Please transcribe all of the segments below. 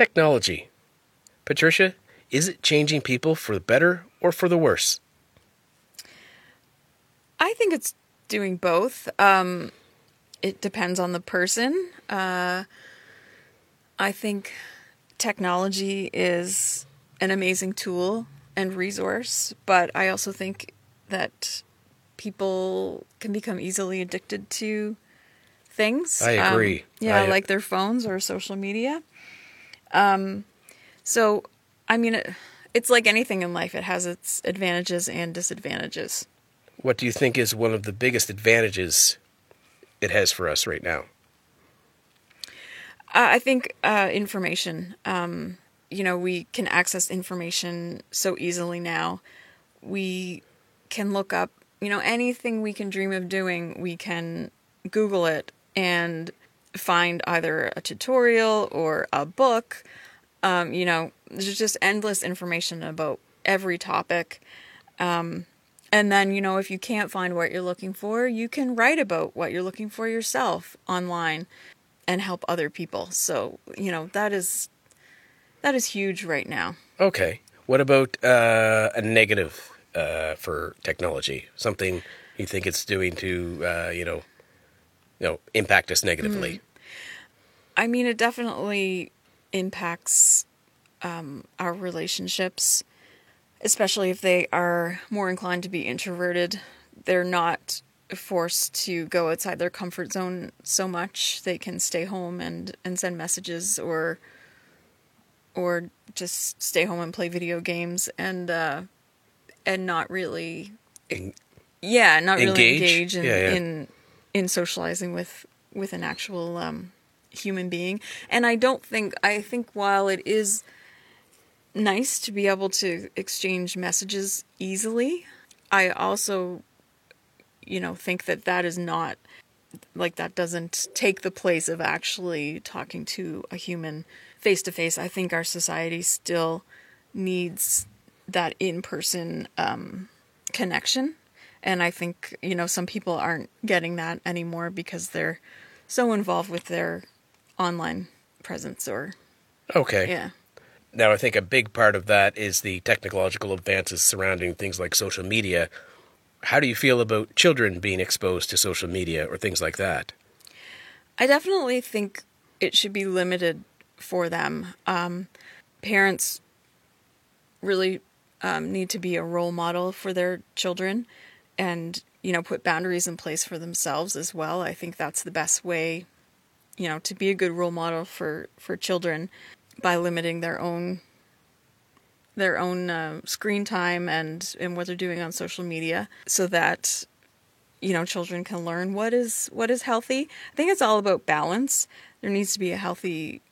Technology. Patricia, is it changing people for the better or for the worse? I think it's doing both. Um, it depends on the person. Uh, I think technology is an amazing tool and resource, but I also think that people can become easily addicted to things. I agree. Um, yeah, I- like their phones or social media. Um, so, I mean, it, it's like anything in life, it has its advantages and disadvantages. What do you think is one of the biggest advantages it has for us right now? Uh, I think uh, information. Um, you know, we can access information so easily now. We can look up, you know, anything we can dream of doing. We can Google it and find either a tutorial or a book. Um, you know, there's just endless information about every topic. Um, and then, you know, if you can't find what you're looking for, you can write about what you're looking for yourself online and help other people. So, you know, that is that is huge right now. Okay. What about uh, a negative uh, for technology? Something you think it's doing to, uh, you know, you know, impact us negatively? I mean, it definitely impacts um, our relationships, especially if they are more inclined to be introverted. They're not forced to go outside their comfort zone so much. They can stay home and, and send messages or or just stay home and play video games and uh, and not really En- yeah not really Engage? engage in Yeah, yeah. in in socializing with with an actual um human being. And i don't think i think while it is nice to be able to exchange messages easily i also you know think that that is not like that doesn't take the place of actually talking to a human face to face i think our society still needs that in-person um, connection. And i think you know some people aren't getting that anymore because they're so involved with their online presence or Okay. yeah Now, I think a big part of that is the technological advances surrounding things like social media. How do you feel about children being exposed to social media or things like that? I definitely think it should be limited for them. Um, parents really um, need to be a role model for their children and, you know, put boundaries in place for themselves as well. I think that's the best way, you know, to be a good role model for, for children by limiting their own their own uh, screen time and and what they're doing on social media so that you know children can learn what is what is healthy. I think it's all about balance. There needs to be a healthy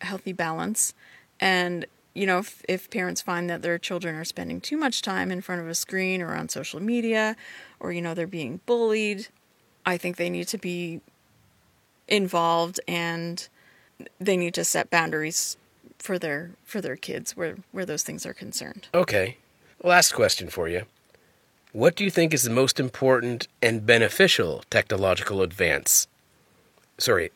healthy balance. And you know if, if parents find that their children are spending too much time in front of a screen or on social media or you know they're being bullied i think they need to be involved and they need to set boundaries for their for their kids where where those things are concerned Okay. Last question for you. What do you think is the most important and beneficial technological advance? Sorry,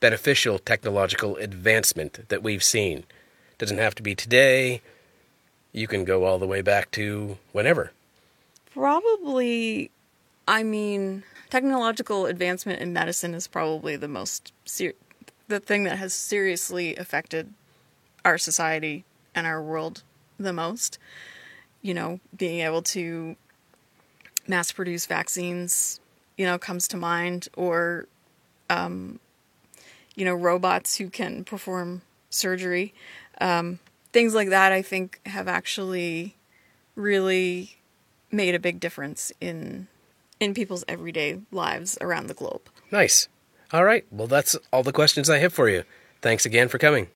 beneficial technological advancement that we've seen? Doesn't have to be today. You can go all the way back to whenever. Probably, I mean, technological advancement in medicine is probably the most ser- the thing that has seriously affected our society and our world the most. You know, being able to mass produce vaccines, you know, comes to mind, or, um, you know, robots who can perform surgery. Um, things like that, I think, have actually really made a big difference in in people's everyday lives around the globe. Nice. All right. Well, that's all the questions I have for you. Thanks again for coming.